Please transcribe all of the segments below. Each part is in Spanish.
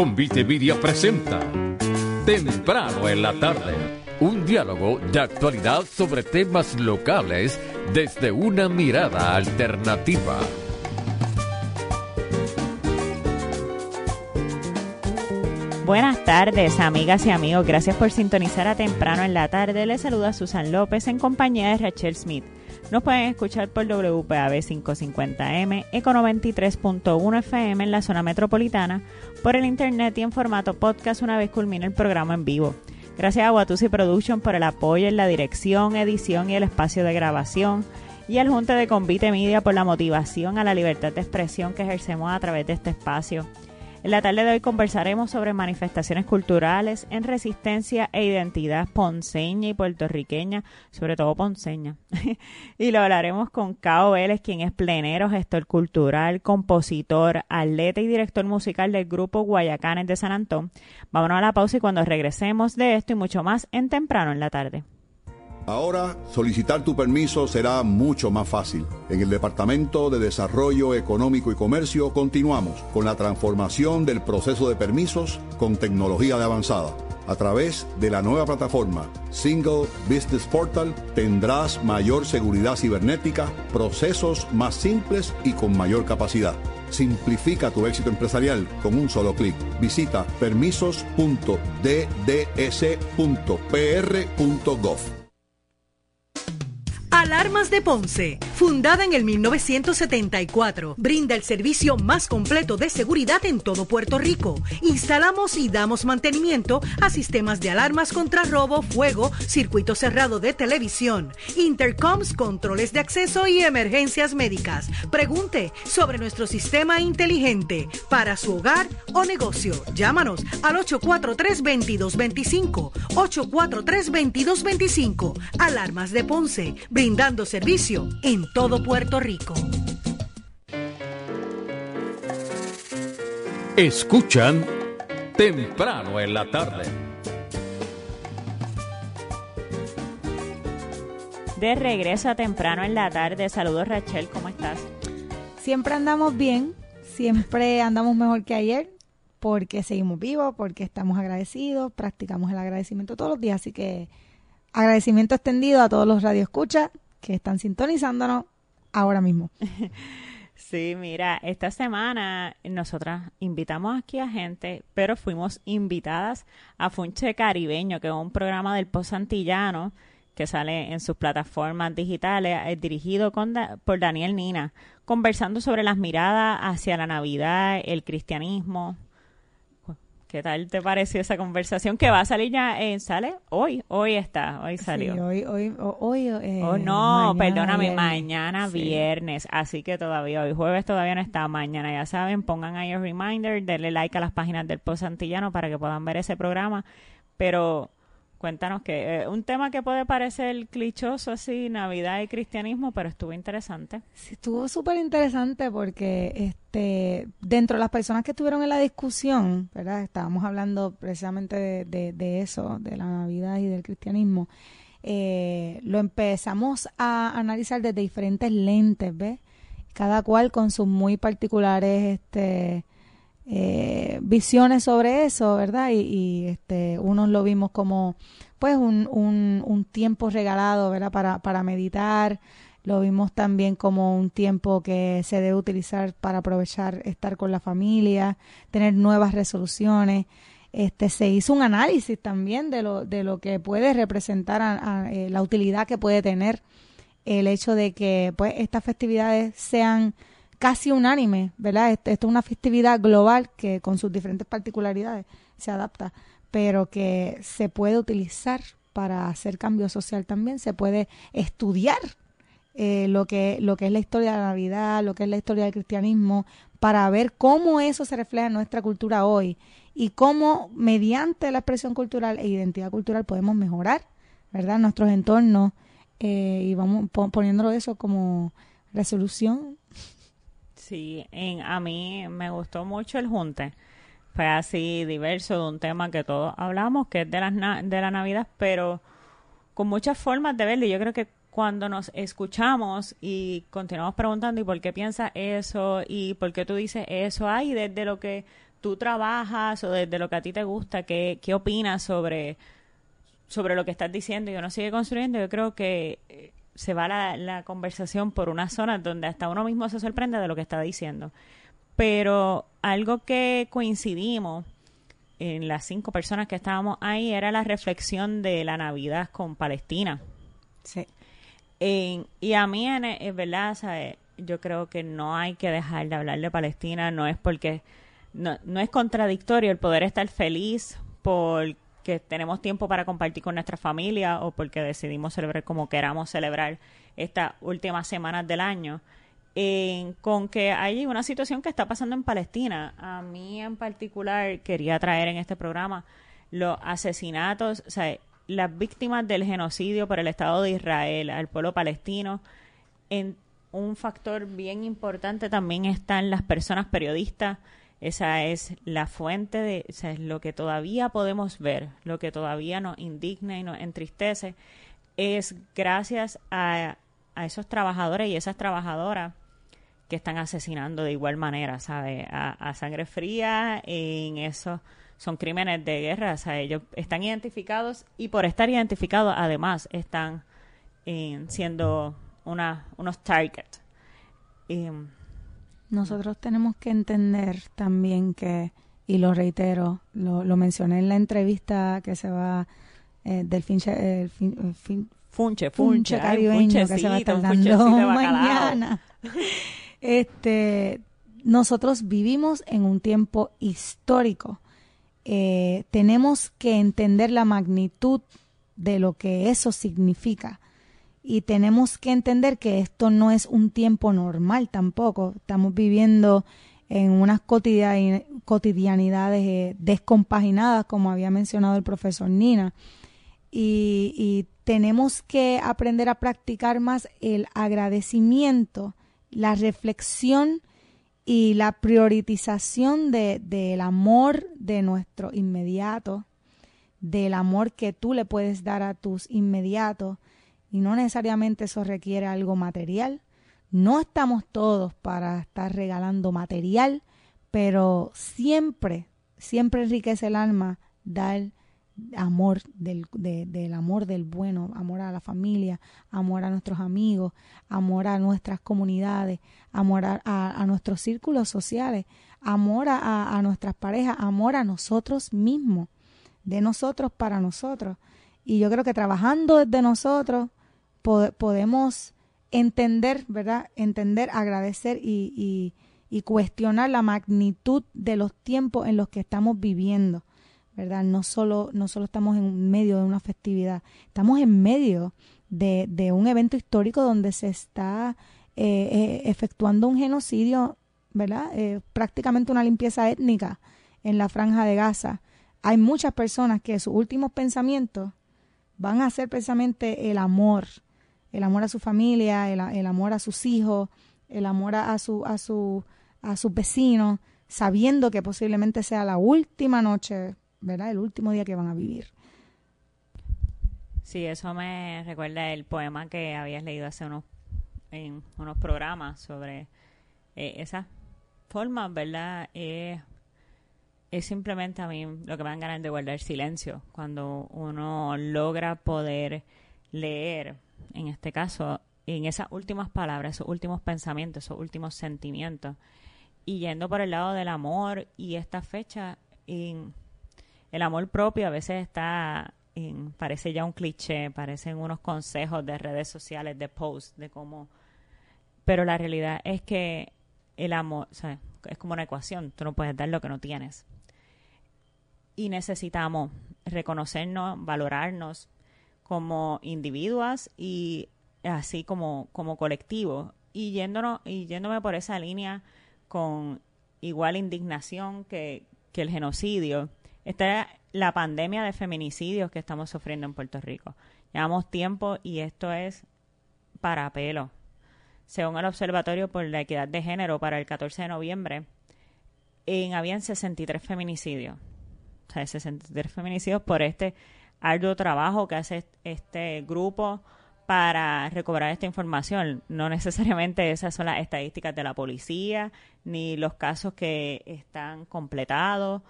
Convite Media presenta Temprano en la tarde. Un diálogo de actualidad sobre temas locales desde una mirada alternativa. Buenas tardes, amigas y amigos. Gracias por sintonizar a temprano en la tarde. Les saluda Susan López en compañía de Rachel Smith. Nos pueden escuchar por WPAB 550M, Eco 93.1 FM en la zona metropolitana, por el internet y en formato podcast una vez culmine el programa en vivo. Gracias a Watusi Production por el apoyo en la dirección, edición y el espacio de grabación y al Junte de Convite Media por la motivación a la libertad de expresión que ejercemos a través de este espacio. En la tarde de hoy conversaremos sobre manifestaciones culturales en resistencia e identidad ponceña y puertorriqueña, sobre todo ponceña. y lo hablaremos con Cao Vélez, quien es plenero, gestor cultural, compositor, atleta y director musical del grupo Guayacanes de San Antón. Vámonos a la pausa y cuando regresemos de esto y mucho más en temprano en la tarde. Ahora, solicitar tu permiso será mucho más fácil. En el Departamento de Desarrollo Económico y Comercio continuamos con la transformación del proceso de permisos con tecnología de avanzada. A través de la nueva plataforma Single Business Portal tendrás mayor seguridad cibernética, procesos más simples y con mayor capacidad. Simplifica tu éxito empresarial con un solo clic. Visita permisos.dds.pr.gov. Alarmas de Ponce, fundada en el 1974, brinda el servicio más completo de seguridad en todo Puerto Rico. Instalamos y damos mantenimiento a sistemas de alarmas contra robo, fuego, circuito cerrado de televisión, intercoms, controles de acceso y emergencias médicas. Pregunte sobre nuestro sistema inteligente para su hogar o negocio. Llámanos al 843-2225. 843-2225. Alarmas de Ponce brindando servicio en todo Puerto Rico. Escuchan temprano en la tarde. De regreso a temprano en la tarde. Saludos Rachel, ¿cómo estás? Siempre andamos bien, siempre andamos mejor que ayer, porque seguimos vivos, porque estamos agradecidos, practicamos el agradecimiento todos los días, así que agradecimiento extendido a todos los radioescuchas que están sintonizándonos ahora mismo. Sí, mira, esta semana nosotras invitamos aquí a gente, pero fuimos invitadas a Funche Caribeño, que es un programa del Post Antillano que sale en sus plataformas digitales, es dirigido con por Daniel Nina, conversando sobre las miradas hacia la Navidad, el cristianismo, ¿Qué tal te pareció esa conversación que va a salir ya? Eh, ¿Sale? Hoy, hoy está, hoy salió. Sí, hoy, hoy, hoy. Eh, oh, no, perdóname, mañana viernes. Así que todavía, hoy jueves todavía no está. Mañana, ya saben, pongan ahí el reminder, denle like a las páginas del Post Antillano para que puedan ver ese programa. Pero Cuéntanos que eh, un tema que puede parecer clichoso así, Navidad y cristianismo, pero estuvo interesante. Sí, estuvo súper interesante porque este dentro de las personas que estuvieron en la discusión, ¿verdad? Estábamos hablando precisamente de, eso, de la Navidad y del cristianismo. Eh, lo empezamos a analizar desde diferentes lentes, ¿ves? Cada cual con sus muy particulares este, eh, visiones sobre eso, ¿verdad? Y, este, unos lo vimos como pues un, un, tiempo regalado, ¿verdad? Para, para meditar, lo vimos también como un tiempo que se debe utilizar para aprovechar estar con la familia, tener nuevas resoluciones. Este, se hizo un análisis también de lo, de lo que puede representar eh, la utilidad que puede tener el hecho de que pues estas festividades sean casi unánime, ¿verdad? Esto, es una festividad global que con sus diferentes particularidades se adapta, pero que se puede utilizar para hacer cambio social también. Se puede estudiar eh, lo, que, lo que es la historia de la Navidad, lo que es la historia del cristianismo, para ver cómo eso se refleja en nuestra cultura hoy y cómo mediante la expresión cultural e identidad cultural podemos mejorar, ¿verdad?, nuestros entornos eh, y vamos poniéndolo eso como resolución. Sí, en, a mí me gustó mucho el junte. Fue así diverso de un tema que todos hablamos, que es de, las de la Navidad, pero con muchas formas de verlo. Yo creo que cuando nos escuchamos y continuamos preguntando y por qué piensas eso y por qué tú dices eso, hay desde lo que tú trabajas o desde lo que a ti te gusta, qué, qué opinas sobre, sobre lo que estás diciendo y uno sigue construyendo, yo creo que eh, se va la, la conversación por una zona donde hasta uno mismo se sorprende de lo que está diciendo. Pero algo que coincidimos en las cinco personas que estábamos ahí era la reflexión de la Navidad con Palestina. Sí. y a mí, es verdad, yo creo que no hay que dejar de hablar de Palestina, no es porque, no, no es contradictorio el poder estar feliz porque tenemos tiempo para compartir con nuestra familia o porque decidimos celebrar como queramos celebrar estas últimas semanas del año con que hay una situación que está pasando en Palestina. A mí en particular quería traer en este programa los asesinatos, o sea, las víctimas del genocidio por el Estado de Israel al pueblo palestino. En un factor bien importante también están las personas periodistas. Esa es la fuente de, o es lo que todavía podemos ver, lo que todavía nos indigna y nos entristece, es gracias a, a esos trabajadores y esas trabajadoras que están asesinando de igual manera, ¿sabes? A, sangre fría, en eso son crímenes de guerra, o sea, ellos están identificados y por estar identificados además están eh, siendo una, unos targets. Nosotros tenemos que entender también que, y lo reitero, lo, mencioné en la entrevista que se va eh, del finche, el funche, funche, caribeño que se va a estar dando mañana. Este, nosotros vivimos en un tiempo histórico. Eh, tenemos que entender la magnitud de lo que eso significa. Y tenemos que entender que esto no es un tiempo normal tampoco. Estamos viviendo en unas cotidianidades eh, descompaginadas, como había mencionado el profesor Nina. Y, tenemos que aprender a practicar más el agradecimiento la reflexión y la priorización del de, amor de nuestro inmediato, del amor que tú le puedes dar a tus inmediatos, y no necesariamente eso requiere algo material. No estamos todos para estar regalando material, pero siempre, siempre enriquece el alma dar amor del, del amor del bueno, amor a la familia, amor a nuestros amigos, amor a nuestras comunidades, amor a, nuestros círculos sociales, amor a, a, nuestras parejas, amor a nosotros mismos, de nosotros para nosotros. Y yo creo que trabajando desde nosotros podemos entender, ¿verdad? Entender, agradecer y, y, y cuestionar la magnitud de los tiempos en los que estamos viviendo ¿verdad? No solo, no solo estamos en medio de una festividad, estamos en medio de, de un evento histórico donde se está eh, eh, efectuando un genocidio, ¿verdad? Eh, prácticamente una limpieza étnica en la franja de Gaza. Hay muchas personas que sus últimos pensamientos van a ser precisamente el amor, el amor a su familia, el, el amor a sus hijos, el amor a, su, a, su, a sus vecinos, sabiendo que posiblemente sea la última noche ¿verdad? El último día que van a vivir. Sí, eso me recuerda el poema que habías leído hace unos, en unos programas sobre eh, esa forma, ¿verdad? es simplemente a mí lo que me dan ganas de guardar silencio cuando uno logra poder leer, en este caso, en esas últimas palabras, esos últimos pensamientos, esos últimos sentimientos, y yendo por el lado del amor y esta fecha, en el amor propio a veces está, en, parece ya un cliché, parecen unos consejos de redes sociales, de posts, de cómo... Pero la realidad es que el amor, es como una ecuación, tú no puedes dar lo que no tienes. Y necesitamos reconocernos, valorarnos, como individuos y así como, como colectivo. Y, yéndonos, yéndome por esa línea con igual indignación que, que el genocidio, está la pandemia de feminicidios que estamos sufriendo en Puerto Rico. Llevamos tiempo y esto es para pelo. Según el Observatorio por la Equidad de Género para el 14 de noviembre, en, habían 63 feminicidios. O sea, 63 feminicidios por este arduo trabajo que hace este grupo para recobrar esta información. No necesariamente esas son las estadísticas de la policía, ni los casos que están completados.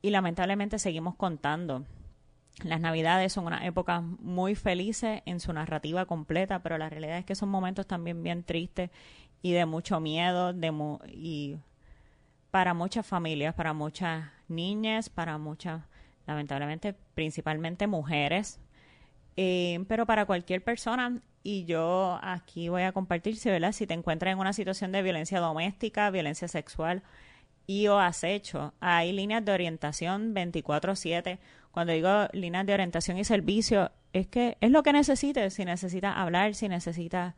Y lamentablemente seguimos contando. Las navidades son una época muy felices en su narrativa completa, pero la realidad es que son momentos también bien tristes y de mucho miedo y para muchas familias, para muchas niñas, para muchas, lamentablemente, principalmente mujeres, eh, pero para cualquier persona, y yo aquí voy a compartir, si, ¿verdad? si te encuentras en una situación de violencia doméstica, violencia sexual y o acecho, hay líneas de orientación 24/7. Cuando digo líneas de orientación y servicio, es que es lo que necesites, si necesitas hablar, si necesitas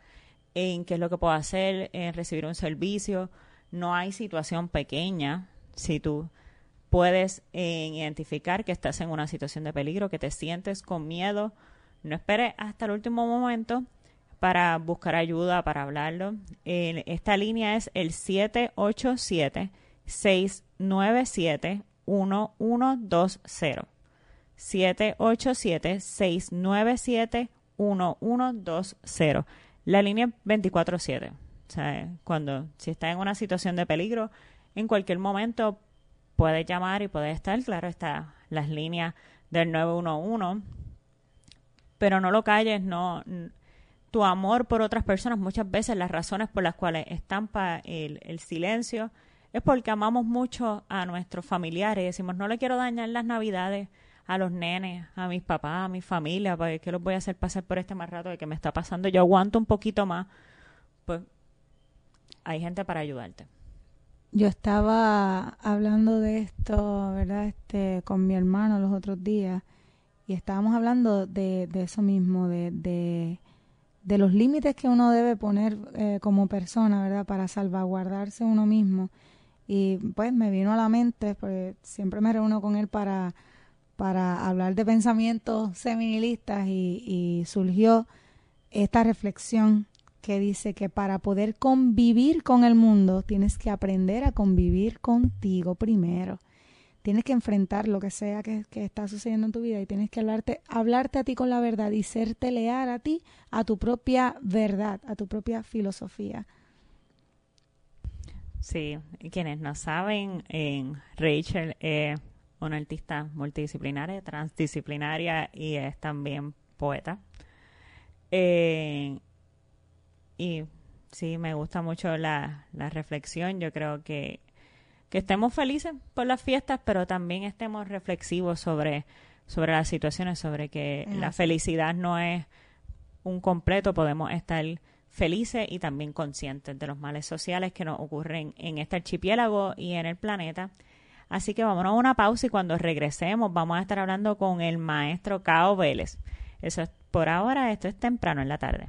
en qué es lo que puedo hacer, en recibir un servicio, no hay situación pequeña, si tú puedes eh, identificar que estás en una situación de peligro, que te sientes con miedo, no esperes hasta el último momento para buscar ayuda, para hablarlo. esta línea es el 787-697-1120. 787-697-1120. La línea 24-7. O sea, cuando, si estás en una situación de peligro, en cualquier momento puedes llamar y puedes estar, claro, está las líneas del 911 pero no lo calles, no tu amor por otras personas, muchas veces las razones por las cuales estampa el, el silencio es porque amamos mucho a nuestros familiares y decimos, no le quiero dañar las navidades a los nenes, a mis papás, a mi familia, porque ¿qué los voy a hacer pasar por este más rato de que me está pasando? Yo aguanto un poquito más. Pues hay gente para ayudarte. Yo estaba hablando de esto, ¿verdad? Este, con mi hermano los otros días y estábamos hablando de, eso mismo, de, de, los límites que uno debe poner eh, como persona, ¿verdad? Para salvaguardarse uno mismo. Y pues me vino a la mente, porque siempre me reúno con él para, para hablar de pensamientos seministas y, y surgió esta reflexión que dice que para poder convivir con el mundo tienes que aprender a convivir contigo primero tienes que enfrentar lo que sea que, está sucediendo en tu vida y tienes que hablarte, hablarte a ti con la verdad y serte leal a ti, a tu propia verdad, a tu propia filosofía. Sí, quienes no saben, Rachel es una artista multidisciplinaria, transdisciplinaria y es también poeta. Eh, y sí, me gusta mucho la, la reflexión. Yo creo que que estemos felices por las fiestas, pero también estemos reflexivos sobre, sobre las situaciones, sobre que la felicidad no es un completo, podemos estar felices y también conscientes de los males sociales que nos ocurren en este archipiélago y en el planeta. Así que vámonos a una pausa y cuando regresemos vamos a estar hablando con el maestro Cao Vélez. Eso es por ahora, esto es temprano en la tarde.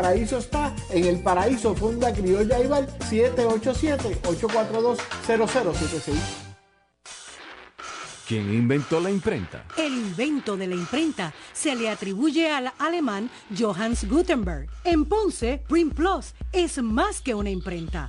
paraíso paraíso está en el paraíso Fonda Criolla Ibar 787-842-0076. quién inventó la imprenta? El invento de la imprenta se le atribuye al alemán Johannes Gutenberg. En Ponce, Print Plus es más que una imprenta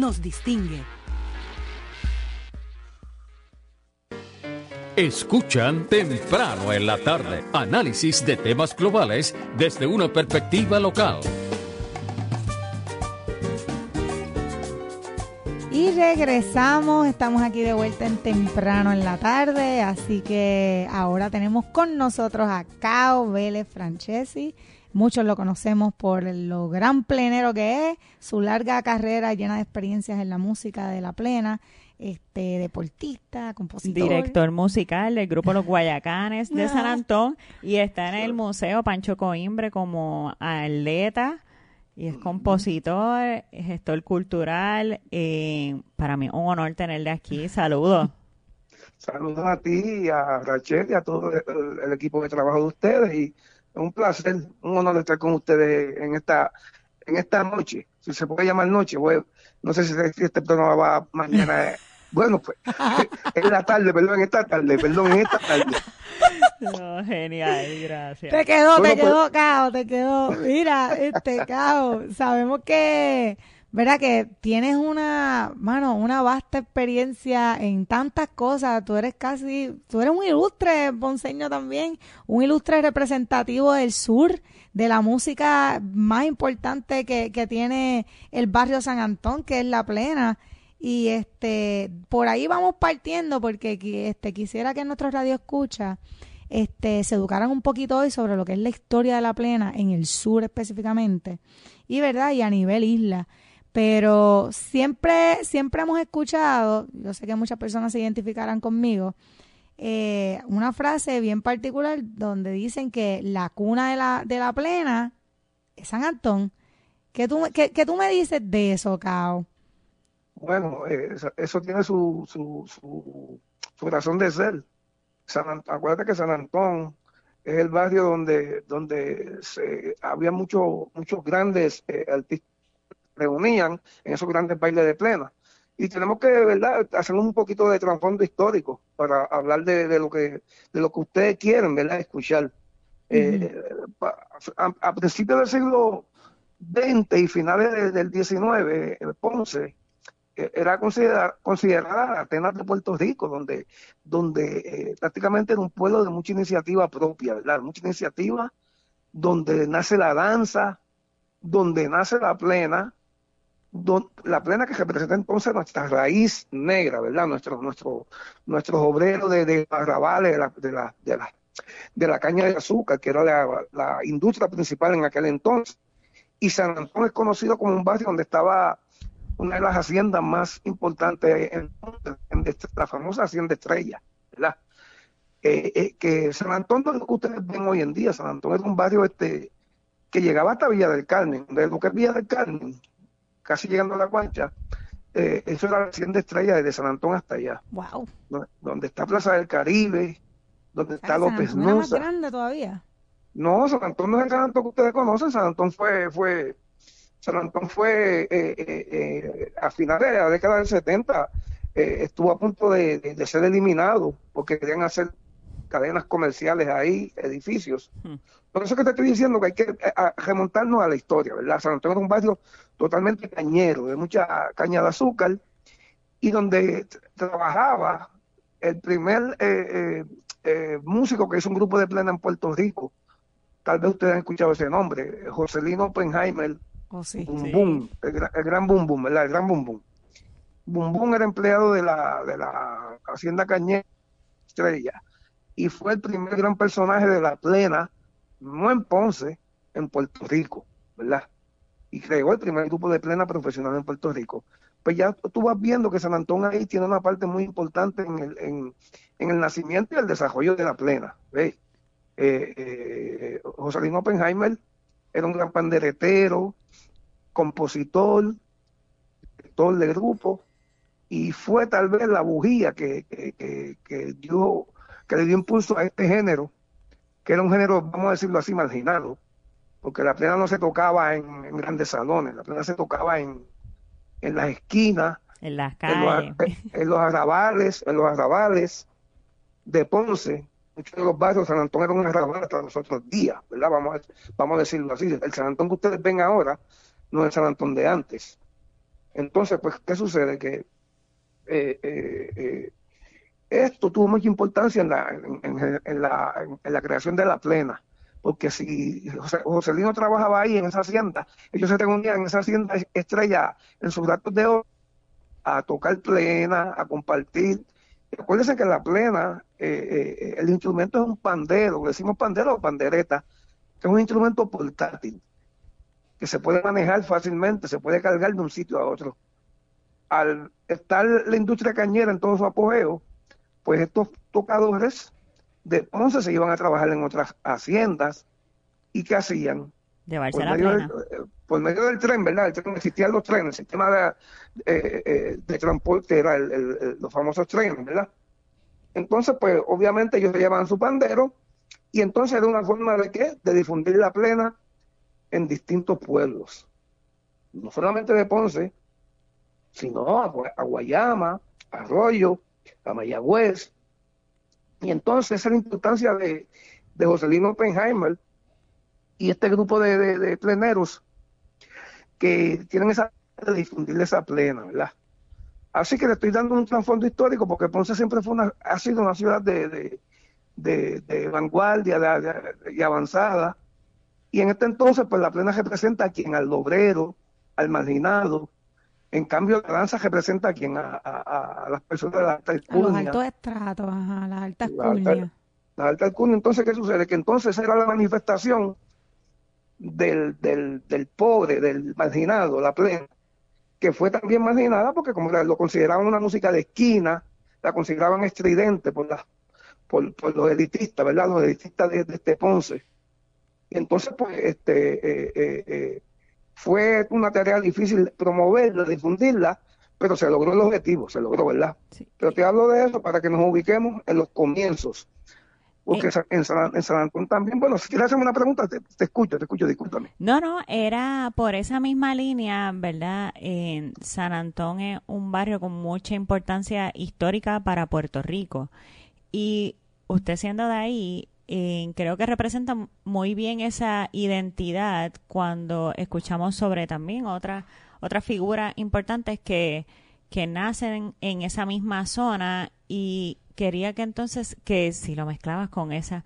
nos distingue. Escuchan temprano en la tarde análisis de temas globales desde una perspectiva local. Y regresamos, estamos aquí de vuelta en temprano en la tarde, así que ahora tenemos con nosotros a Cao Vélez Francesi. Muchos lo conocemos por lo gran plenero que es, su larga carrera llena de experiencias en la música de la plena, este deportista, compositor. Director musical del grupo Los Guayacanes de San Antón y está en el Museo Pancho Coimbre como atleta y es compositor, gestor cultural. Eh, para mí un honor tenerle aquí. Saludos. Saludos a ti, a Rachel y a todo el, el equipo de trabajo de ustedes y un placer, un honor estar con ustedes en esta en esta noche, si se puede llamar noche, no sé si este programa va mañana, bueno pues, en la tarde, perdón, en esta tarde, perdón, en esta tarde. No, genial, gracias. Te quedó, te quedó, pues, Cao, te quedó. Mira, este, Cao, sabemos que ¿verdad? Que tienes una, mano, una vasta experiencia en tantas cosas. Tú eres casi, tú eres un ilustre ponceño también, un ilustre representativo del sur, de la música más importante que, que tiene el barrio San Antón, que es La Plena. Y este, por ahí vamos partiendo porque este, quisiera que nuestros radio escucha este, se educaran un poquito hoy sobre lo que es la historia de La Plena en el sur específicamente. Y verdad, y a nivel isla pero siempre, siempre hemos escuchado, yo sé que muchas personas se identificarán conmigo, eh, una frase bien particular donde dicen que la cuna de la, de la plena es San Antón. ¿Qué tú, qué, tú me dices de eso, Cao? Bueno, eh, eso, tiene su, su, su, razón de ser. San, acuérdate que San Antón es el barrio donde, donde se, había muchos muchos grandes eh, artistas reunían en esos grandes bailes de plena. Y tenemos que, ¿verdad?, hacer un poquito de trasfondo histórico para hablar de, lo que de lo que ustedes quieren, ¿verdad?, escuchar. Eh, a, principios del siglo XX y finales del XIX, el Ponce eh, era considerada, considerada Atenas de Puerto Rico, donde, donde eh, prácticamente era un pueblo de mucha iniciativa propia, ¿verdad? Mucha iniciativa, donde nace la danza, donde nace la plena, la plena que representa entonces nuestra raíz negra, ¿verdad? Nuestro, nuestro, nuestros obreros de, de arrabales, de la, de, la, de, la, de la caña de azúcar, que era la, la, industria principal en aquel entonces. Y San Antón es conocido como un barrio donde estaba una de las haciendas más importantes, en, la famosa Hacienda Estrella, ¿verdad? Eh, eh, que San Antón no es lo que ustedes ven hoy en día, San Antón es un barrio este que llegaba hasta Villa del Carmen, de lo que es Villa del Carmen, casi llegando a la Guancha, eh, eso era la hacienda estrella desde San Antón hasta allá. Wow. Donde, está Plaza del Caribe, donde está López Nusa. más grande todavía? No, San Antón no es el San Antón que ustedes conocen, San Antón fue, fue, San Antón fue eh, eh, a finales de la década del 70, estuvo a punto de, ser eliminado porque querían hacer cadenas comerciales ahí, edificios. Hmm. Por eso que te estoy diciendo que hay que remontarnos a la historia, ¿verdad? San Antonio es un barrio totalmente cañero, de mucha caña de azúcar, y donde trabajaba el primer eh, eh, eh, músico que hizo un grupo de plena en Puerto Rico. Tal vez ustedes han escuchado ese nombre, Joselino Oppenheimer. Oh, sí, Boom el, gran Boom Boom, ¿verdad? El gran Boom Boom. Boom Boom era empleado de la, de la Hacienda Cañera Estrella y fue el primer gran personaje de la plena no en Ponce, en Puerto Rico, ¿verdad? Y creó el primer grupo de plena profesional en Puerto Rico. pues ya tú vas viendo que San Antón ahí tiene una parte muy importante en el, en, el nacimiento y el desarrollo de la plena. ¿ves? Eh, eh, José Luis Oppenheimer era un gran panderetero, compositor, director de grupo, y fue tal vez la bujía que, que, dio, que le dio impulso a este género, que era un género, vamos a decirlo así, marginado, porque la plena no se tocaba en, grandes salones, la plena se tocaba en, en las esquinas, en las calles, en los, arrabales, en los arrabales de Ponce, muchos de los barrios San Antón era un arrabal hasta los otros días, ¿verdad? Vamos a, vamos a decirlo así. El San Antón que ustedes ven ahora no es el San Antón de antes. Entonces, pues, ¿qué sucede? Que eh, eh, eh, esto tuvo mucha importancia en la, en, la, en la creación de la plena, porque si José, Lino trabajaba ahí en esa hacienda, ellos se reunían en esa hacienda estrella en sus datos de oro a tocar plena, a compartir. Acuérdense que la plena, el instrumento es un pandero, decimos pandero o pandereta, que es un instrumento portátil, que se puede manejar fácilmente, se puede cargar de un sitio a otro al estar la industria cañera en todo su apogeo, pues estos tocadores de Ponce se iban a trabajar en otras haciendas y ¿qué hacían? Por, medio del, tren, ¿verdad? El tren, existían los trenes, el sistema de, eh, eh, de transporte era los famosos trenes, ¿verdad? Entonces, pues obviamente ellos llevaban su pandero y entonces era una forma de qué? De difundir la plena en distintos pueblos. No solamente de Ponce, sino a, Guayama, Arroyo, a Mayagüez. Y entonces esa es la importancia de, de Joselino Oppenheimer y este grupo de, pleneros que tienen esa de difundir esa plena, ¿verdad? Así que le estoy dando un trasfondo histórico porque Ponce siempre fue una, ha sido una ciudad de, de, vanguardia y avanzada. Y en este entonces, pues la plena representa a quien, al obrero, al marginado, en cambio, la danza representa a quien, a, las personas de la alta alcurnia. A los altos estratos, a las altas alcurnias. La alta alcurnia, entonces, ¿qué sucede? Que entonces era la manifestación del, del, del pobre, del marginado, la plena, que fue también marginada porque como lo consideraban una música de esquina, la consideraban estridente por, la, por, por los elitistas, ¿verdad? Los elitistas de, este Ponce. Y entonces, pues, este, eh, eh, eh fue una tarea difícil promoverla, difundirla, pero se logró el objetivo, se logró, ¿verdad? Pero te hablo de eso para que nos ubiquemos en los comienzos. Porque eh. en, San, en, San, Antón también, bueno, si quieres hacerme una pregunta, te, escucho, te escucho, discúlpame. No, no, era por esa misma línea, ¿verdad? En San Antón es un barrio con mucha importancia histórica para Puerto Rico. Y usted siendo de ahí, creo que representa muy bien esa identidad cuando escuchamos sobre también otras otra figuras importantes que, que nacen en esa misma zona y quería que entonces, que si lo mezclabas con esa,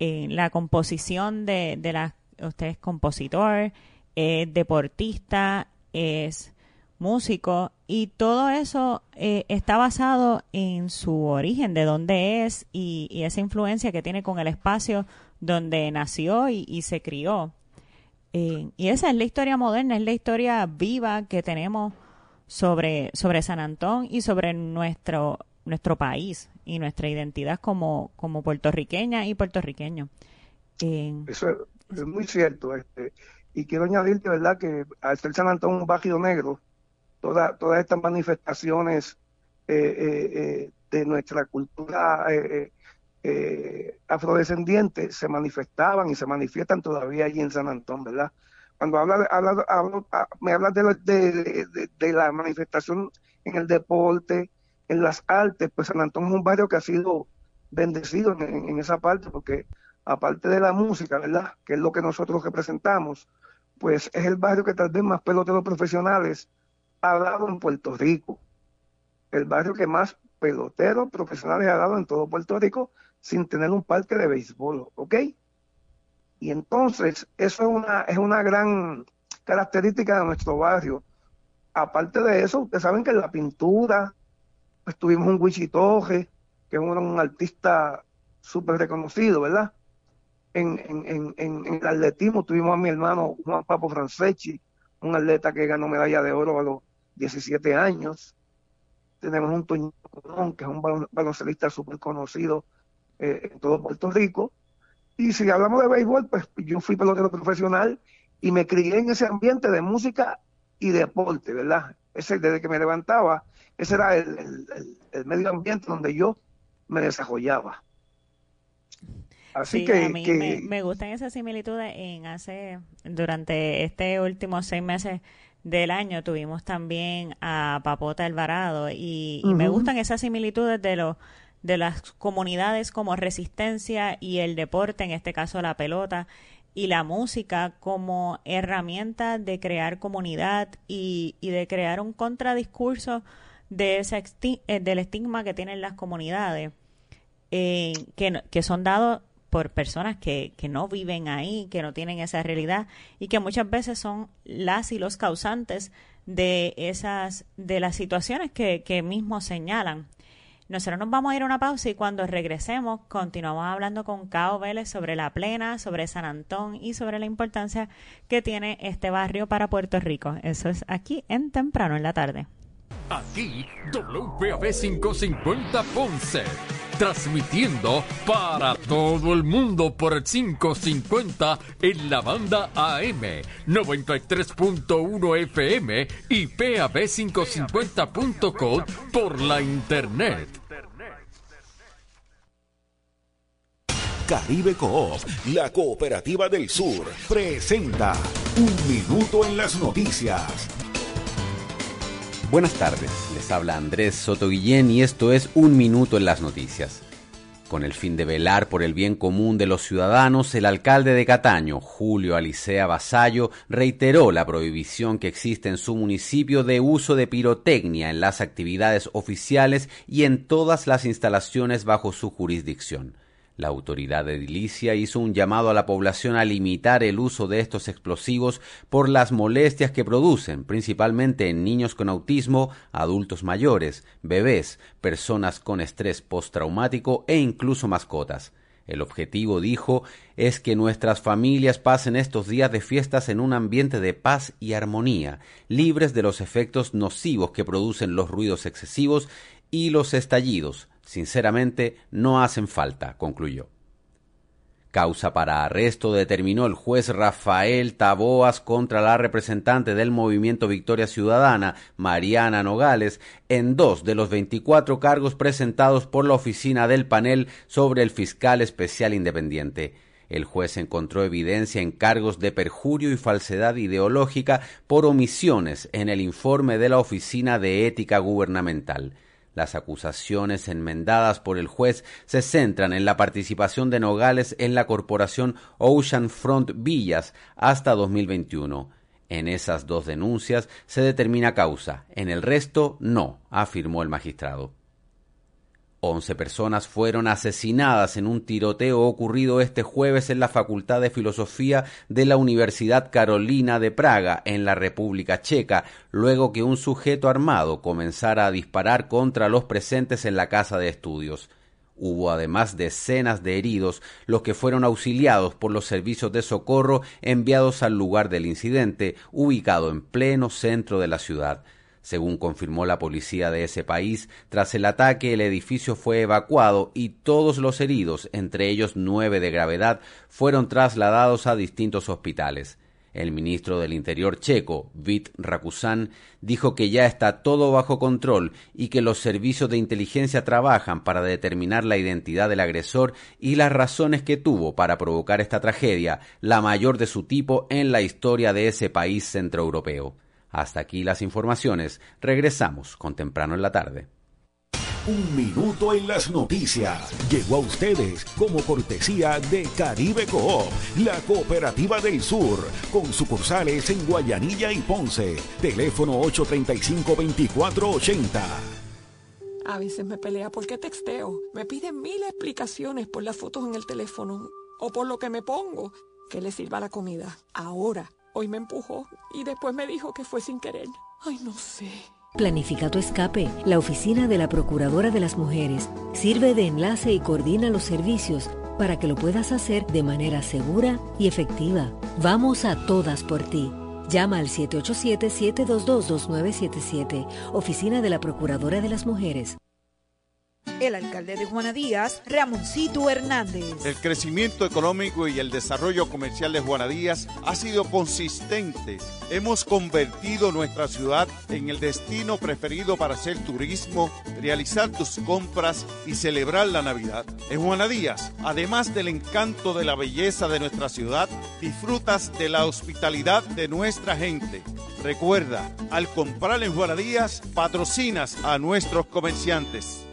eh, la composición de, de la, usted es compositor, deportista, es músico y todo eso eh, está basado en su origen, de dónde es y, esa influencia que tiene con el espacio donde nació y, se crió. Eh, y esa es la historia moderna, es la historia viva que tenemos sobre, sobre San Antón y sobre nuestro, nuestro país y nuestra identidad como, como puertorriqueña y puertorriqueño. Eso es, muy cierto. Este, y quiero añadir de verdad que al ser San Antón un barrio negro, todas estas manifestaciones eh, eh, eh, de nuestra cultura afrodescendiente se manifestaban y se manifiestan todavía allí en San Antón, ¿verdad? Cuando habla, ah, me hablas de, de, la manifestación en el deporte, en las artes, pues San Antón es un barrio que ha sido bendecido en, en esa parte, porque aparte de la música, ¿verdad? Que es lo que nosotros representamos, pues es el barrio que tal vez más peloteros profesionales ha dado en Puerto Rico. El barrio que más peloteros profesionales ha dado en todo Puerto Rico sin tener un parque de béisbol, ¿ok? Y entonces, eso es una, es una gran característica de nuestro barrio. Aparte de eso, ustedes saben que la pintura, pues tuvimos un Wichitoje, que es un, artista súper reconocido, ¿verdad? En, en, en, en, el atletismo tuvimos a mi hermano Juan Papo Franceschi, un atleta que ganó medalla de oro a los 17 años. Tenemos un Toño que es un baloncelista súper conocido eh, en todo Puerto Rico. Y si hablamos de béisbol, pues yo fui pelotero profesional y me crié en ese ambiente de música y deporte, ¿verdad? Ese, desde que me levantaba, ese era el, medio ambiente donde yo me desarrollaba. Así que, a mí Me, me, gustan esas similitudes en hace, durante este último seis meses del año tuvimos también a Papota Alvarado y, me gustan esas similitudes de los de las comunidades como resistencia y el deporte, en este caso la pelota, y la música como herramienta de crear comunidad y, y de crear un contradiscurso de ese eh, del estigma que tienen las comunidades, eh, que, que son dados por personas que, que no viven ahí, que no tienen esa realidad y que muchas veces son las y los causantes de esas, de las situaciones que, que mismos señalan. Nosotros nos vamos a ir a una pausa y cuando regresemos continuamos hablando con Cao Vélez sobre la plena, sobre San Antón y sobre la importancia que tiene este barrio para Puerto Rico. Eso es aquí en temprano en la tarde. Aquí WPAB 550 Ponce transmitiendo para todo el mundo por el 550 en la banda AM, 93.1 FM y PAB550.com por la internet. Caribe Coop, la cooperativa del sur, presenta Un Minuto en las Noticias. Buenas tardes, les habla Andrés Soto Guillén y esto es Un Minuto en las Noticias. Con el fin de velar por el bien común de los ciudadanos, el alcalde de Cataño, Julio Alicea Vasallo, reiteró la prohibición que existe en su municipio de uso de pirotecnia en las actividades oficiales y en todas las instalaciones bajo su jurisdicción. La autoridad edilicia hizo un llamado a la población a limitar el uso de estos explosivos por las molestias que producen, principalmente en niños con autismo, adultos mayores, bebés, personas con estrés postraumático e incluso mascotas. El objetivo, dijo, es que nuestras familias pasen estos días de fiestas en un ambiente de paz y armonía, libres de los efectos nocivos que producen los ruidos excesivos y los estallidos, sinceramente no hacen falta, concluyó. Causa para arresto determinó el juez Rafael Taboas contra la representante del movimiento Victoria Ciudadana, Mariana Nogales, en dos de los 24 cargos presentados por la oficina del panel sobre el fiscal especial independiente. El juez encontró evidencia en cargos de perjurio y falsedad ideológica por omisiones en el informe de la Oficina de Ética Gubernamental. Las acusaciones enmendadas por el juez se centran en la participación de Nogales en la corporación Ocean Front Villas hasta 2021. En esas dos denuncias se determina causa, en el resto no, afirmó el magistrado. Once personas fueron asesinadas en un tiroteo ocurrido este jueves en la Facultad de Filosofía de la Universidad Carolina de Praga, en la República Checa, luego que un sujeto armado comenzara a disparar contra los presentes en la casa de estudios. Hubo además decenas de heridos, los que fueron auxiliados por los servicios de socorro enviados al lugar del incidente, ubicado en pleno centro de la ciudad. Según confirmó la policía de ese país, tras el ataque el edificio fue evacuado y todos los heridos, entre ellos nueve de gravedad, fueron trasladados a distintos hospitales. El ministro del Interior checo, Vít Rakusan, dijo que ya está todo bajo control y que los servicios de inteligencia trabajan para determinar la identidad del agresor y las razones que tuvo para provocar esta tragedia, la mayor de su tipo en la historia de ese país centroeuropeo. Hasta aquí las informaciones. Regresamos con temprano en la tarde. Un minuto en las noticias. Llegó a ustedes como cortesía de Caribe Coop, la cooperativa del sur, con sucursales en Guayanilla y Ponce. Teléfono 835-2480. A veces me pelea porque texteo. Me piden mil explicaciones por las fotos en el teléfono o por lo que me pongo. Que le sirva la comida. Ahora Hoy me empujó y después me dijo que fue sin querer. Ay, no sé. Planifica tu escape. La oficina de la Procuradora de las Mujeres sirve de enlace y coordina los servicios para que lo puedas hacer de manera segura y efectiva. Vamos a todas por ti. Llama al 787-722-2977, Oficina de la Procuradora de las Mujeres. El alcalde de Juana Díaz, Ramoncito Hernández. El crecimiento económico y el desarrollo comercial de Juana Díaz ha sido consistente. Hemos convertido nuestra ciudad en el destino preferido para hacer turismo, realizar tus compras y celebrar la Navidad. En Juana Díaz, además del encanto de la belleza de nuestra ciudad, disfrutas de la hospitalidad de nuestra gente. Recuerda, al comprar en Juana Díaz, patrocinas a nuestros comerciantes.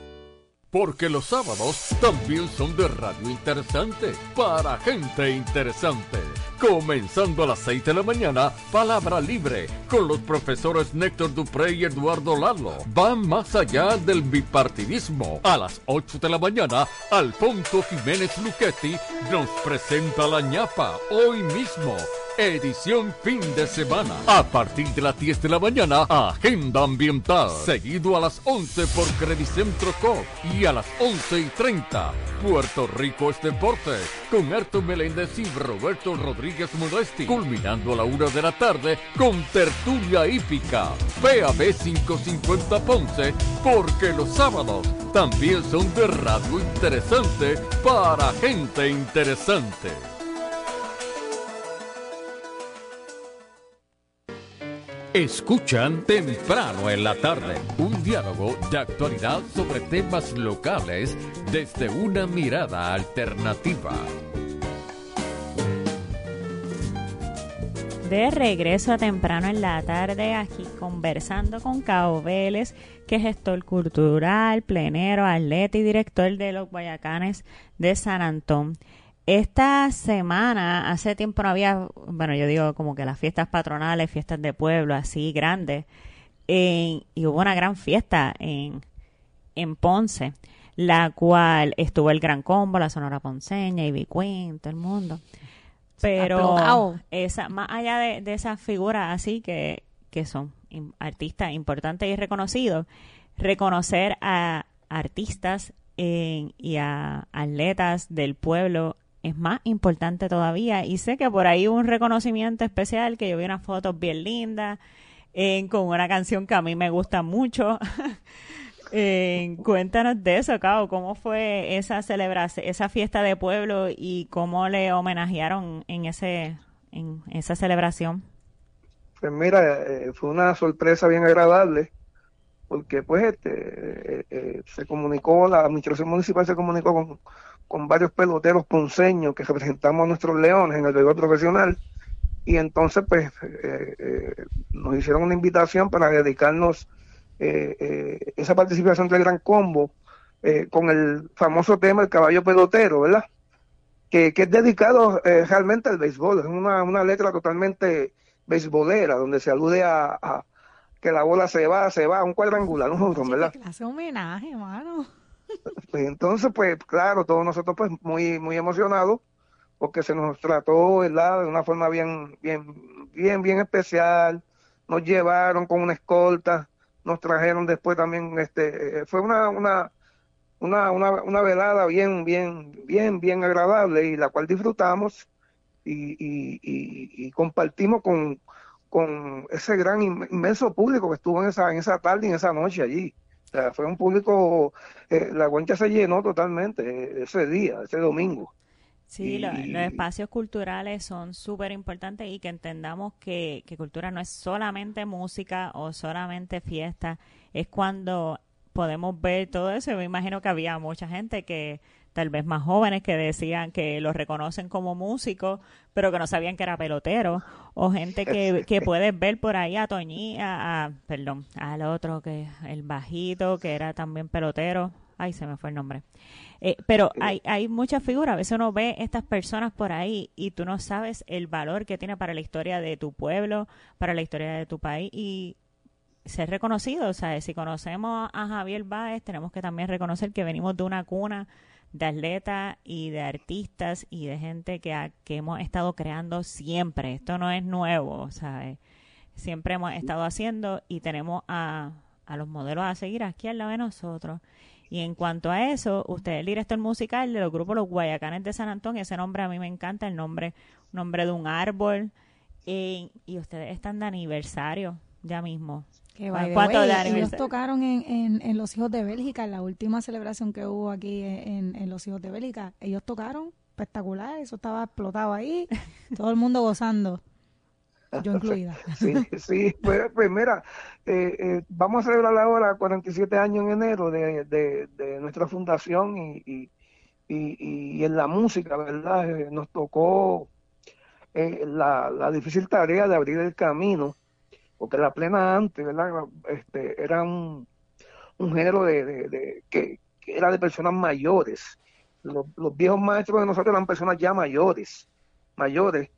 Porque los sábados también son de radio interesante para gente interesante. Comenzando a las 6 de la mañana, Palabra Libre, con los profesores Néctor Dupré y Eduardo Lalo. Van más allá del bipartidismo. A las 8 de la mañana, Alfonso Jiménez Luchetti nos presenta la ñapa hoy mismo edición fin de semana. A partir de las 10 de la mañana, Agenda Ambiental. Seguido a las 11 por Credicentro Co. Y a las 11 y 30, Puerto Rico es Deporte. Con Arto Meléndez y Roberto Rodríguez Modesti. Culminando a la 1 de la tarde con Tertulia Hípica. PAB 550 Ponce. Porque los sábados también son de radio interesante para gente interesante. Escuchan temprano en la tarde un diálogo de actualidad sobre temas locales desde una mirada alternativa. De regreso a temprano en la tarde, aquí conversando con Cao Vélez, que es gestor cultural, plenero, atleta y director de los Guayacanes de San Antón. Esta semana, hace tiempo no había, bueno, yo digo como que las fiestas patronales, fiestas de pueblo, así grandes, y hubo una gran fiesta en, en Ponce, la cual estuvo el Gran Combo, la Sonora Ponceña, y Queen, todo el mundo. Pero esa, más allá de, de esas figuras así que, que son artistas importantes y reconocidos, reconocer a artistas y a atletas del pueblo es más importante todavía. Y sé que por ahí hubo un reconocimiento especial, que yo vi unas fotos bien lindas, con una canción que a mí me gusta mucho. cuéntanos de eso, Cabo, cómo fue esa celebración, esa fiesta de pueblo y cómo le homenajearon en ese en esa celebración. Pues mira, eh, fue una sorpresa bien agradable porque pues este eh, eh, se comunicó la administración municipal se comunicó con con varios peloteros ponceños que representamos a nuestros leones en el béisbol profesional. Y entonces, pues, eh, eh, nos hicieron una invitación para dedicarnos eh, esa participación del Gran Combo con el famoso tema El caballo pelotero, ¿verdad? Que, es dedicado realmente al béisbol. Es una, una letra totalmente beisbolera, donde se alude a, que la bola se va, se va, un cuadrangular, un ¿verdad? hace homenaje, hermano. Pues entonces, pues claro, todos nosotros pues muy muy emocionados porque se nos trató, ¿verdad? De una forma bien bien bien bien especial. Nos llevaron con una escolta, nos trajeron después también este fue una una una, una, una velada bien, bien, bien, bien agradable y la cual disfrutamos y, y, y, compartimos con, con ese gran inmenso público que estuvo en esa, en esa tarde y en esa noche allí fue un público, eh, la cuenca se llenó totalmente eh, ese día, ese domingo. Sí, los espacios culturales son súper importantes y que entendamos que, que cultura no es solamente música o solamente fiesta, es cuando podemos ver todo eso. Me imagino que había mucha gente que tal vez más jóvenes que decían que lo reconocen como músico, pero que no sabían que era pelotero, o gente que, que puedes ver por ahí a Toñi, a, perdón, al otro que el bajito, que era también pelotero, ay, se me fue el nombre. Eh, pero hay, hay muchas figuras, a veces uno ve estas personas por ahí y tú no sabes el valor que tiene para la historia de tu pueblo, para la historia de tu país y ser reconocido, o sea, si conocemos a Javier Báez, tenemos que también reconocer que venimos de una cuna de atletas y de artistas y de gente que, que hemos estado creando siempre. Esto no es nuevo, ¿sabes? Siempre hemos estado haciendo y tenemos a, a los modelos a seguir aquí al lado de nosotros. Y en cuanto a eso, usted es el director musical de los grupos Los Guayacanes de San Antonio. Ese nombre a mí me encanta, el nombre, nombre de un árbol. y ustedes están de aniversario ya mismo. Que ellos tocaron en, en, en, Los Hijos de Bélgica, en la última celebración que hubo aquí en, en Los Hijos de Bélgica. Ellos tocaron espectacular, eso estaba explotado ahí, todo el mundo gozando. Yo incluida. Sí, sí, pues, pues mira, eh, eh, vamos a celebrar ahora 47 años en enero de, de, nuestra fundación y, y, y, en la música, ¿verdad? Eh, nos tocó la, la difícil tarea de abrir el camino porque la plena antes, ¿verdad? Este, era un, género de, que, era de personas mayores. Los, viejos maestros de nosotros eran personas ya mayores, mayores.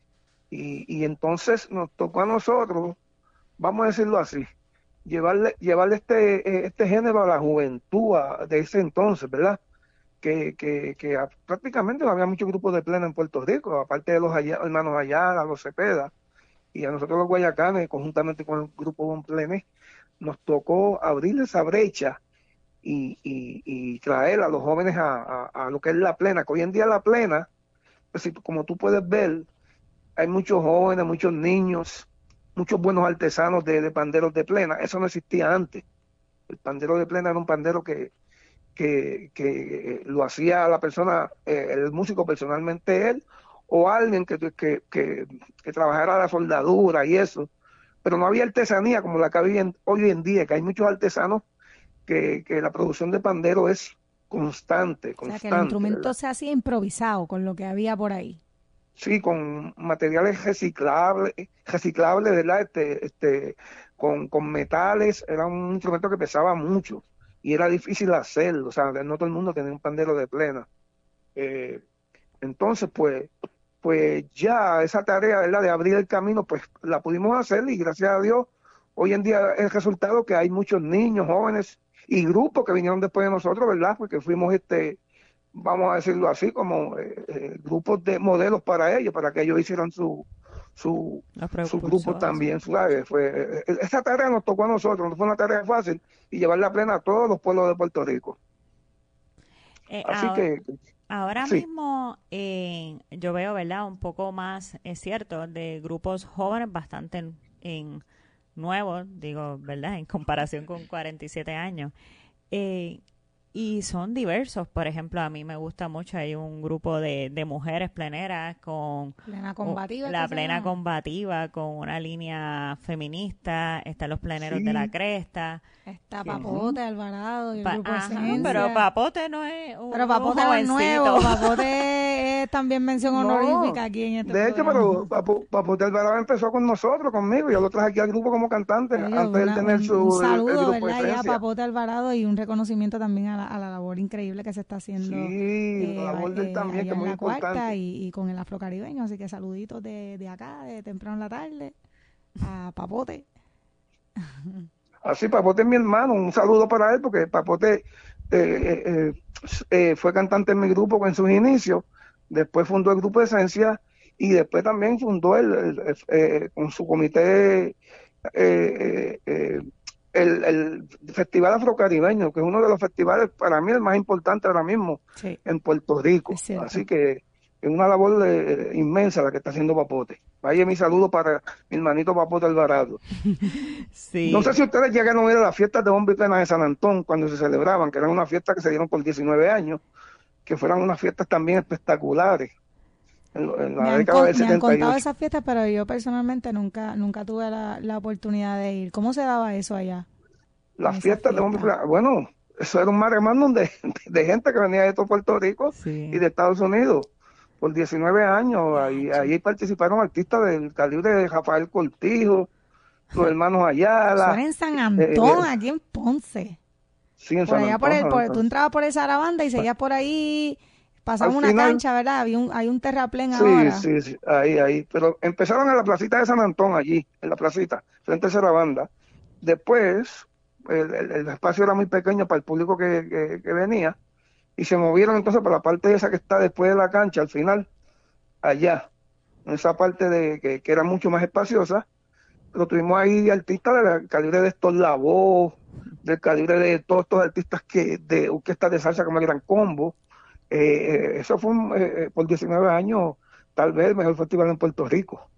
Y, entonces nos tocó a nosotros, vamos a decirlo así, llevarle, llevarle este, este género a la juventud de ese entonces, ¿verdad? Que, que, que prácticamente había muchos grupos de plena en Puerto Rico, aparte de los hermanos Ayala, los Cepeda y a nosotros los guayacanes, conjuntamente con el grupo Bon nos tocó abrir esa brecha y, y, traer a los jóvenes a, lo que es la plena, que hoy en día la plena, pues, como tú puedes ver, hay muchos jóvenes, muchos niños, muchos buenos artesanos de, panderos de plena, eso no existía antes. El pandero de plena era un pandero que, que, que lo hacía la persona, eh, el músico personalmente él, o alguien que, que, que, trabajara la soldadura y eso, pero no había artesanía como la que había hoy en día, que hay muchos artesanos que, que la producción de pandero es constante, constante. O sea, que el instrumento se hacía improvisado con lo que había por ahí. Sí, con materiales reciclables, reciclables, ¿verdad? Este, este, con, con metales, era un instrumento que pesaba mucho y era difícil hacerlo, o sea, no todo el mundo tenía un pandero de plena. Eh, entonces, pues, pues ya esa tarea ¿verdad? de abrir el camino, pues la pudimos hacer y gracias a Dios, hoy en día el resultado que hay muchos niños, jóvenes y grupos que vinieron después de nosotros, ¿verdad? Porque fuimos este, vamos a decirlo así, como eh, eh, grupos de modelos para ellos, para que ellos hicieran su, su, su grupo también, ¿sabes? Fue, eh, esa tarea nos tocó a nosotros, no fue una tarea fácil y llevarla plena a todos los pueblos de Puerto Rico. Así que Ahora mismo eh, yo veo, ¿verdad? Un poco más, es cierto, de grupos jóvenes bastante en, nuevos, digo, ¿verdad? En comparación con 47 años. Eh, y son diversos. Por ejemplo, a mí me gusta mucho, hay un grupo de, de mujeres pleneras con... Plena combativa. La plena combativa con una línea feminista, están los pleneros de la cresta. Está Papote, Alvarado y el grupo Pero Papote no es un Pero Papote no es nuevo, Papote es también mención honorífica aquí en este De hecho, pero Papote Alvarado empezó con nosotros, conmigo, yo lo traje aquí al grupo como cantante antes de tener su... Un saludo, ¿verdad? a Papote Alvarado y un reconocimiento también a la a la labor increíble que se está haciendo. Sí, la labor eh, también, que muy importante. Y, con el afrocaribeño, así que saluditos de, de acá, de temprano en la tarde, a Papote. Así, Papote es mi hermano, un saludo para él, porque Papote eh, eh, fue cantante en mi grupo en sus inicios, después fundó el grupo Esencia y después también fundó el, con su comité eh, el, el Festival Afrocaribeño, que es uno de los festivales para mí el más importante ahora mismo en Puerto Rico. Así que es una labor inmensa la que está haciendo Papote. Vaya mi saludo para mi hermanito Papote Alvarado. No sé si ustedes llegaron a ir a las fiestas de Hombre y de San Antón cuando se celebraban, que eran unas fiestas que se dieron por 19 años, que fueran unas fiestas también espectaculares. En, la década del 78. me han contado esas fiestas, pero yo personalmente nunca nunca tuve la, la oportunidad de ir. ¿Cómo se daba eso allá? Las fiestas de hombre, bueno, eso era un mar de, de, gente que venía de todo Puerto Rico y de Estados Unidos por 19 años. Ahí, ahí participaron artistas del calibre de Rafael Cortijo, los hermanos Ayala. Eso en San eh, Antón, aquí en Ponce. Sí, en San Antón, por tú entrabas por esa arabanda y seguías por ahí Pasamos una cancha, ¿verdad? Había un, hay un terraplén ahora. Sí, sí, ahí, ahí. Pero empezaron en la placita de San Antón, allí, en la placita, frente a esa banda. Después, el, espacio era muy pequeño para el público que, venía, y se movieron entonces para la parte esa que está después de la cancha, al final, allá, en esa parte de que, era mucho más espaciosa. Pero tuvimos ahí artistas del calibre de estos Lavoe, del calibre de todos estos artistas que de orquestas de salsa como el Gran Combo, eh, eso fue eh, por 19 años, tal vez el mejor festival en Puerto Rico.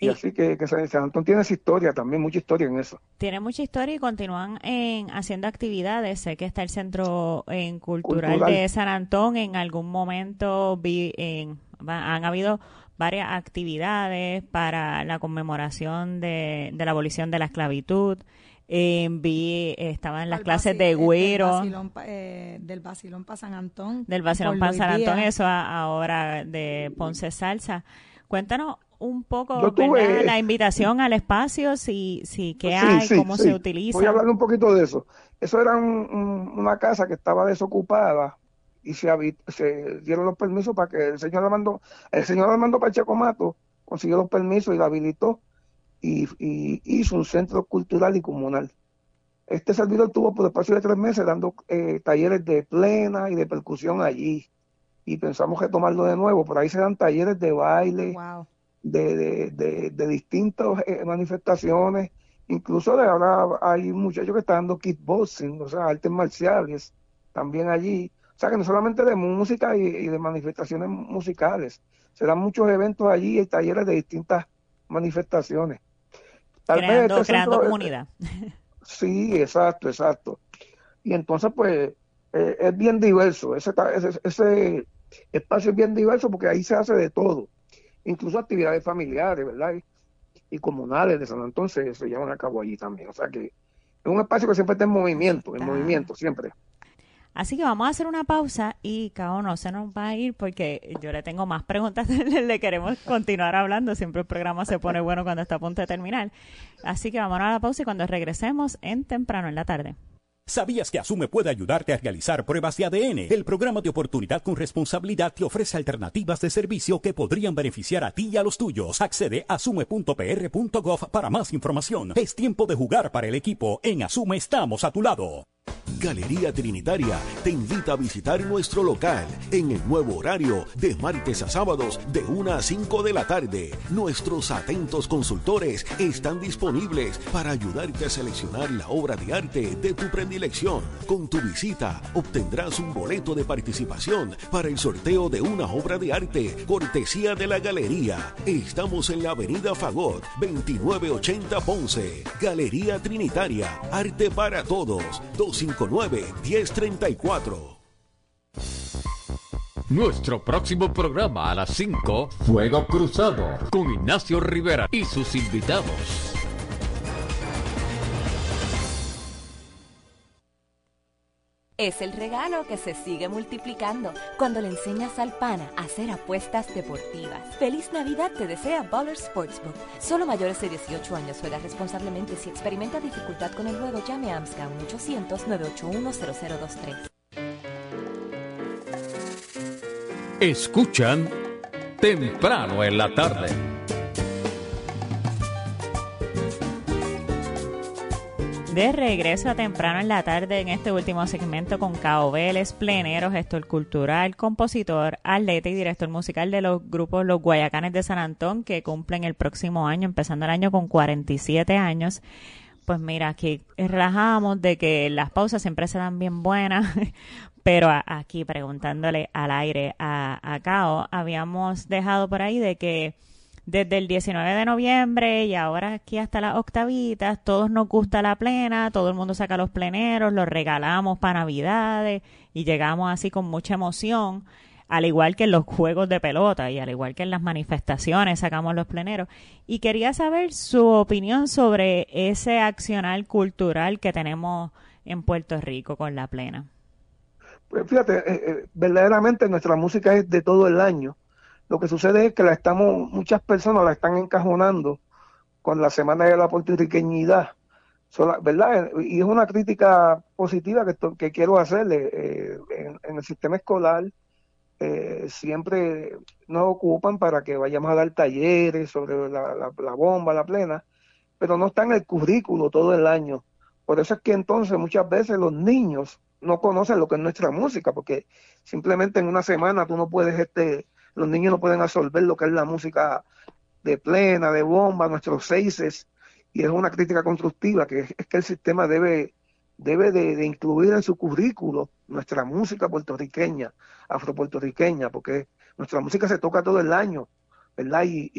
Y, así que, que San Antón tiene esa historia también, mucha historia en eso. Tiene mucha historia y continúan en, haciendo actividades. Sé que está el Centro en Cultural, de San Antón. En algún momento vi, en, han habido varias actividades para la conmemoración de, de la abolición de la esclavitud. Eh, vi, estaban las clases de güero. Eh, del Basilón, para San Antón. Del Basilón para San Antón, eso ahora de Ponce Salsa. Cuéntanos un poco la invitación al espacio, si, si qué hay, cómo se utiliza. Voy a hablar un poquito de eso. Eso era una casa que estaba desocupada y se, se dieron los permisos para que el señor Armando, el señor Armando Pacheco Mato consiguió los permisos y la habilitó y, hizo un centro cultural y comunal. Este servidor tuvo por espacio de tres meses dando eh, talleres de plena y de percusión allí y pensamos que tomarlo de nuevo. Por ahí se dan talleres de baile, de, de, de, distintas eh, manifestaciones. Incluso de ahora hay muchachos que están dando kickboxing, o sea, artes marciales, también allí. O sea, que no solamente de música y, de manifestaciones musicales, se dan muchos eventos allí y talleres de distintas manifestaciones. Creando, este creando comunidad. Sí, exacto, exacto. Y entonces, pues, eh, es bien diverso. Ese, ese, ese, espacio es bien diverso porque ahí se hace de todo incluso actividades familiares, ¿verdad? Y, comunales de San Antón se, llevan a cabo allí también. O sea que es un espacio que siempre está en movimiento, en movimiento, siempre. Así que vamos a hacer una pausa y Cao no se nos va a ir porque yo le tengo más preguntas, le queremos continuar hablando, siempre el programa se pone bueno cuando está a punto de terminar. Así que vamos a la pausa y cuando regresemos en temprano en la tarde. ¿Sabías que Asume puede ayudarte a realizar pruebas de ADN? El programa de oportunidad con responsabilidad te ofrece alternativas de servicio que podrían beneficiar a ti y a los tuyos. Accede a asume.pr.gov para más información. Es tiempo de jugar para el equipo. En Asume estamos a tu lado. Galería Trinitaria te invita a visitar nuestro local en el nuevo horario de martes a sábados de 1 a 5 de la tarde. Nuestros atentos consultores están disponibles para ayudarte a seleccionar la obra de arte de tu predilección. Con tu visita obtendrás un boleto de participación para el sorteo de una obra de arte cortesía de la galería. Estamos en la avenida Fagot 2980 Ponce. Galería Trinitaria, arte para todos. 259-1034. Nuestro próximo programa a las 5, Fuego Cruzado, con Ignacio Rivera y sus invitados. Es el regalo que se sigue multiplicando cuando le enseñas al pana a hacer apuestas deportivas. Feliz Navidad te desea Baller Sportsbook. Solo mayores de 18 años juega responsablemente. Si experimenta dificultad con el juego, llame a AMSCA 1-800-981-0023. Escuchan temprano en la tarde. De regreso temprano en la tarde en este último segmento con Cao Vélez, plenero, gestor cultural, compositor, atleta y director musical de los grupos Los Guayacanes de San Antón que cumplen el próximo año, empezando el año con 47 años. Pues mira, aquí relajamos de que las pausas siempre se dan bien buenas, pero aquí preguntándole al aire a, a Cao, habíamos dejado por ahí de que desde el 19 de noviembre y ahora aquí hasta las octavitas, todos nos gusta la plena, todo el mundo saca los pleneros, los regalamos para Navidades y llegamos así con mucha emoción, al igual que en los juegos de pelota y al igual que en las manifestaciones sacamos los pleneros. Y quería saber su opinión sobre ese accional cultural que tenemos en Puerto Rico con la plena. Pues fíjate, eh, eh, verdaderamente nuestra música es de todo el año lo que sucede es que la estamos, muchas personas la están encajonando con la Semana de la Puertorriqueñidad, ¿verdad? Y es una crítica positiva que, quiero hacerle. Eh, en, el sistema escolar eh, siempre nos ocupan para que vayamos a dar talleres sobre la, la, bomba, la plena, pero no está en el currículo todo el año. Por eso es que entonces muchas veces los niños no conocen lo que es nuestra música, porque simplemente en una semana tú no puedes este los niños no pueden absorber lo que es la música de plena, de bomba, nuestros seises, y es una crítica constructiva, que es, que el sistema debe, debe de, incluir en su currículo nuestra música puertorriqueña, afropuertorriqueña, porque nuestra música se toca todo el año, ¿verdad? Y,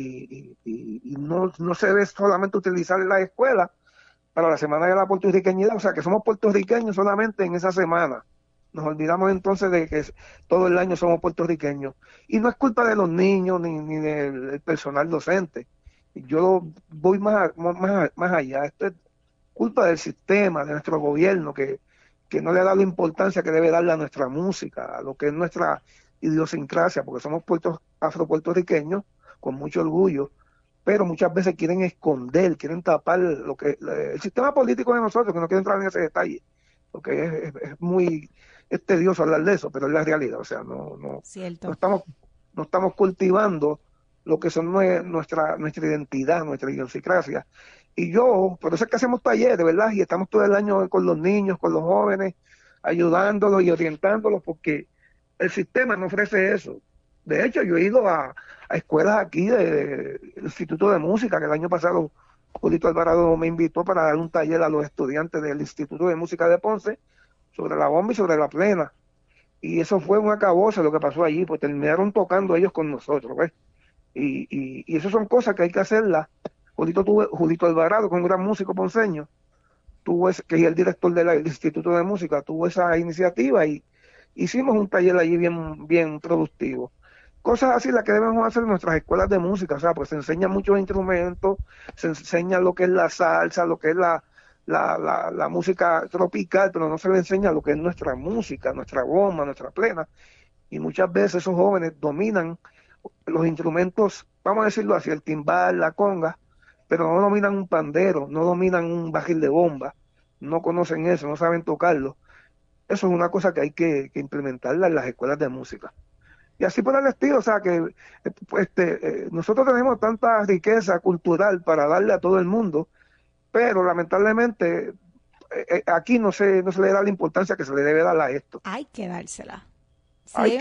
y, no, no se debe solamente utilizar en la escuela para la Semana de la Puertorriqueñidad, o sea, que somos puertorriqueños solamente en esa semana. Nos olvidamos entonces de que todo el año somos puertorriqueños. Y no es culpa de los niños ni, ni del personal docente. Yo voy más, más, más allá. Esto es culpa del sistema, de nuestro gobierno, que, que no le da la importancia que debe darle a nuestra música, a lo que es nuestra idiosincrasia, porque somos puertos, afropuertorriqueños con mucho orgullo, pero muchas veces quieren esconder, quieren tapar lo que el sistema político de nosotros, que no quiero entrar en ese detalle, porque es, muy es tedioso hablar de eso, pero es la realidad, o sea, no, no, no estamos, no estamos cultivando lo que son nuestra, nuestra identidad, nuestra idiosincrasia. Y yo, por eso es que hacemos talleres, ¿verdad? Y estamos todo el año con los niños, con los jóvenes, ayudándolos y orientándolos, porque el sistema no ofrece eso. De hecho, yo he ido a, escuelas aquí del Instituto de Música, que el año pasado Julito Alvarado me invitó para dar un taller a los estudiantes del Instituto de Música de Ponce sobre la bomba y sobre la plena. Y eso fue un acabose lo que pasó allí, pues terminaron tocando ellos con nosotros, ¿ves? Y, y, y eso son cosas que hay que hacerlas. Julito, tuve, Julito Alvarado, con un gran músico ponceño, tuvo que es el director del Instituto de Música, tuvo esa iniciativa y hicimos un taller allí bien, bien productivo. Cosas así las que debemos hacer en nuestras escuelas de música, o sea, pues se enseñan muchos instrumentos, se enseña lo que es la salsa, lo que es la, la, la, la, música tropical, pero no se le enseña lo que es nuestra música, nuestra goma, nuestra plena. Y muchas veces esos jóvenes dominan los instrumentos, vamos a decirlo así, el timbal, la conga, pero no dominan un pandero, no dominan un bajil de bomba, no conocen eso, no saben tocarlo. Eso es una cosa que hay que, implementarla en las escuelas de música. Y así por el estilo, o sea que eh, pues, este, eh, nosotros tenemos tanta riqueza cultural para darle a todo el mundo, pero lamentablemente eh, aquí no se, no se le da la importancia que se le debe dar a esto. Hay que dársela. Si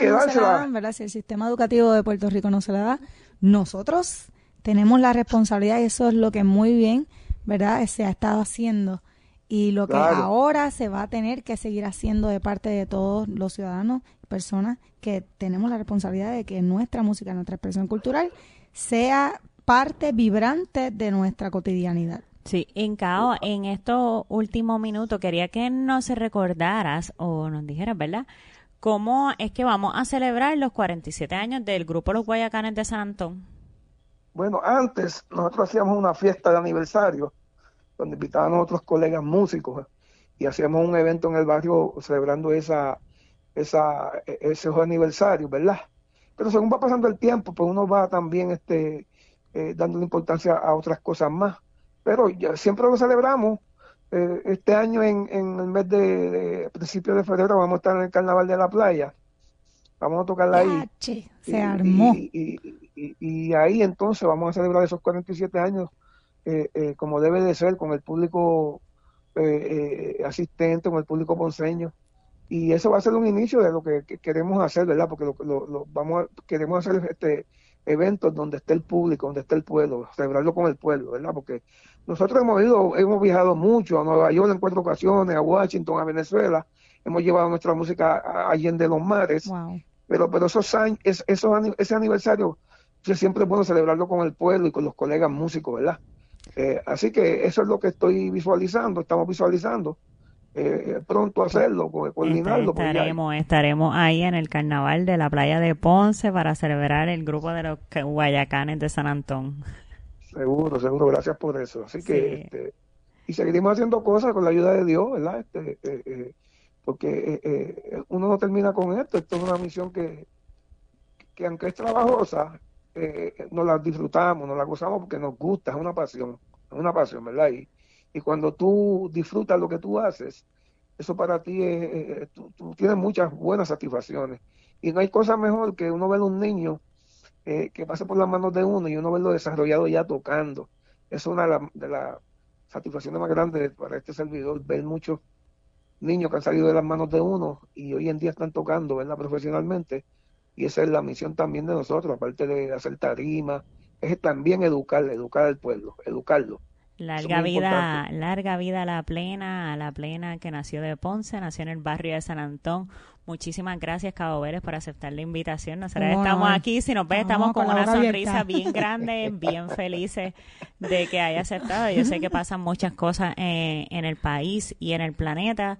Si el sistema educativo de Puerto Rico no se la da, nosotros tenemos la responsabilidad y eso es lo que muy bien, ¿verdad? Se ha estado haciendo y lo que ahora se va a tener que seguir haciendo de parte de todos los ciudadanos y personas que tenemos la responsabilidad de que nuestra música, nuestra expresión cultural sea parte vibrante de nuestra cotidianidad. Sí, Incao, en estos últimos minutos quería que nos recordaras o nos dijeras, ¿verdad? ¿Cómo es que vamos a celebrar los 47 años del Grupo Los Guayacanes de San Antón? Bueno, antes nosotros hacíamos una fiesta de aniversario donde invitábamos a otros colegas músicos y hacíamos un evento en el barrio celebrando esa, esa, ese aniversario, ¿verdad? Pero según va pasando el tiempo, pues uno va también este, eh, dando importancia a otras cosas más. Pero ya, siempre lo celebramos eh, este año en, en, el mes de, de principio de febrero vamos a estar en el Carnaval de la Playa. Vamos a tocarla ahí. se armó. Y, ahí entonces vamos a celebrar esos 47 años eh, eh, como debe de ser, con el público asistente, con el público ponceño. Y eso va a ser un inicio de lo que, queremos hacer, ¿verdad? Porque lo, lo, vamos queremos hacer este eventos donde esté el público, donde esté el pueblo, celebrarlo con el pueblo, ¿verdad? Porque nosotros hemos ido, hemos viajado mucho a Nueva York en cuatro ocasiones, a Washington, a Venezuela, hemos llevado nuestra música a Allende los Mares, pero pero esos años, ese aniversario siempre es bueno celebrarlo con el pueblo y con los colegas músicos, ¿verdad? Eh, así que eso es lo que estoy visualizando, estamos visualizando. Eh, pronto hacerlo, coordinarlo. Estaremos, estaremos ahí en el carnaval de la playa de Ponce para celebrar el grupo de los Guayacanes de San Antón. Seguro, seguro, gracias por eso. Así que, este, y seguiremos haciendo cosas con la ayuda de Dios, ¿verdad? Este, eh, eh, porque eh, uno no termina con esto, esto es una misión que, que aunque es trabajosa, nos la disfrutamos, nos la gozamos porque nos gusta, es una pasión, es una pasión, ¿verdad? Y, y cuando tú disfrutas lo que tú haces, eso para ti es, tú, tú, tienes muchas buenas satisfacciones. Y no hay cosa mejor que uno ver un niño eh, que pase por las manos de uno y uno verlo desarrollado ya tocando. Es una de las satisfacciones más grandes para este servidor, ver muchos niños que han salido de las manos de uno y hoy en día están tocando, ¿verdad? Profesionalmente. Y esa es la misión también de nosotros, aparte de hacer tarima, es también educar, educar al pueblo, educarlo. Larga vida, larga vida a la plena, a la plena que nació de Ponce, nació en el barrio de San Antón. Muchísimas gracias, Cabo Vélez, por aceptar la invitación. Nosotros estamos aquí, si nos ves, estamos con una sonrisa bien grande, bien felices de que haya aceptado. Yo sé que pasan muchas cosas eh, en el país y en el planeta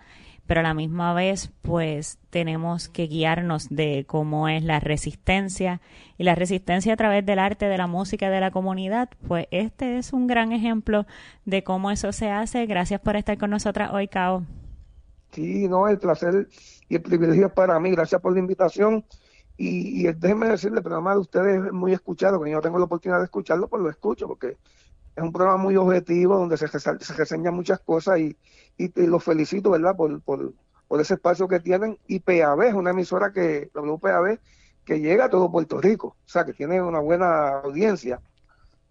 pero a la misma vez pues tenemos que guiarnos de cómo es la resistencia y la resistencia a través del arte, de la música, de la comunidad, pues este es un gran ejemplo de cómo eso se hace. Gracias por estar con nosotras hoy, Cao. Sí, no, el placer y el privilegio es para mí. Gracias por la invitación. Y, y déjenme decirle, el programa de ustedes es muy escuchado, que yo tengo la oportunidad de escucharlo, pues lo escucho, porque es un programa muy objetivo donde se, se reseñan muchas cosas y, y, los felicito, ¿verdad?, por, por, por, ese espacio que tienen. Y PAB es una emisora que, WPAB, que llega a todo Puerto Rico, o sea, que tiene una buena audiencia.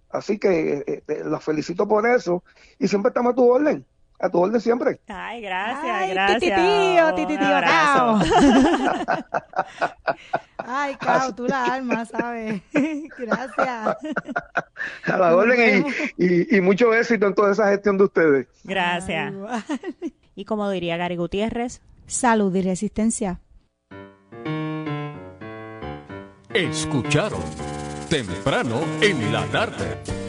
Así que eh, eh, los felicito por eso y siempre estamos a tu orden a tu orden siempre. Ay, gracias, Ay, gracias. Tititío, tititío, Cao. Ay, Cao, tú la alma, ¿sabes? gracias. A la orden y, y, mucho éxito en toda esa gestión de ustedes. Gracias. y como diría Gary Gutiérrez, salud y resistencia. Escucharon temprano en la tarde.